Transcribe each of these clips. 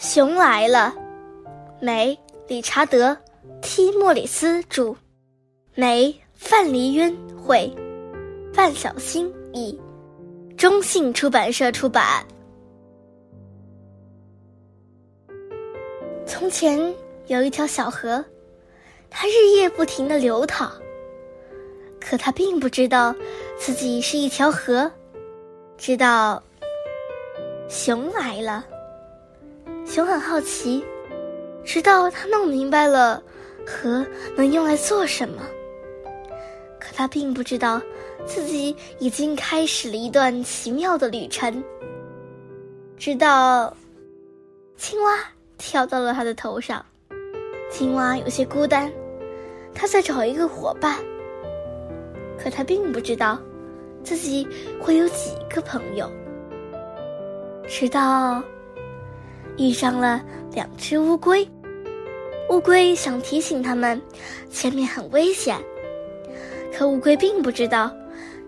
熊来了，梅，理查德·提莫里斯著，梅，范黎渊绘，范小新译，中信出版社出版。从前有一条小河，它日夜不停的流淌，可它并不知道自己是一条河，直到熊来了。熊很好奇，直到他弄明白了河能用来做什么。可他并不知道，自己已经开始了一段奇妙的旅程。直到青蛙跳到了他的头上，青蛙有些孤单，他在找一个伙伴。可他并不知道，自己会有几个朋友。直到。遇上了两只乌龟，乌龟想提醒他们，前面很危险，可乌龟并不知道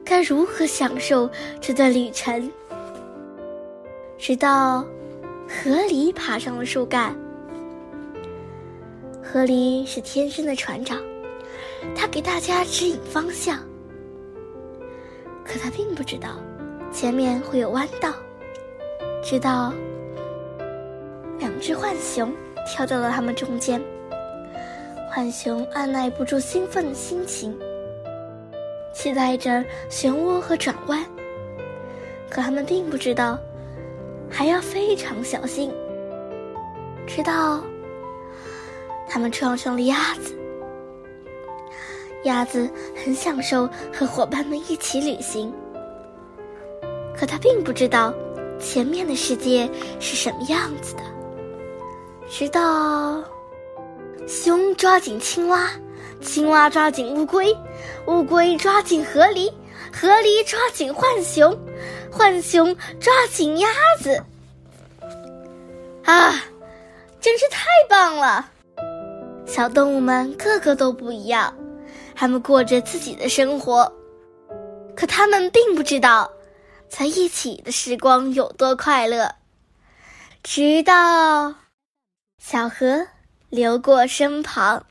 该如何享受这段旅程。直到河狸爬上了树干，河狸是天生的船长，他给大家指引方向，可他并不知道前面会有弯道，直到。两只浣熊跳到了他们中间，浣熊按耐不住兴奋的心情，期待着漩涡和转弯。可他们并不知道，还要非常小心。直到他们撞上了鸭子，鸭子很享受和伙伴们一起旅行，可他并不知道前面的世界是什么样子的。直到熊抓紧青蛙，青蛙抓紧乌龟，乌龟抓紧河狸，河狸抓紧浣熊，浣熊抓紧鸭子。啊，真是太棒了！小动物们个个都不一样，它们过着自己的生活，可它们并不知道，在一起的时光有多快乐。直到。小河流过身旁。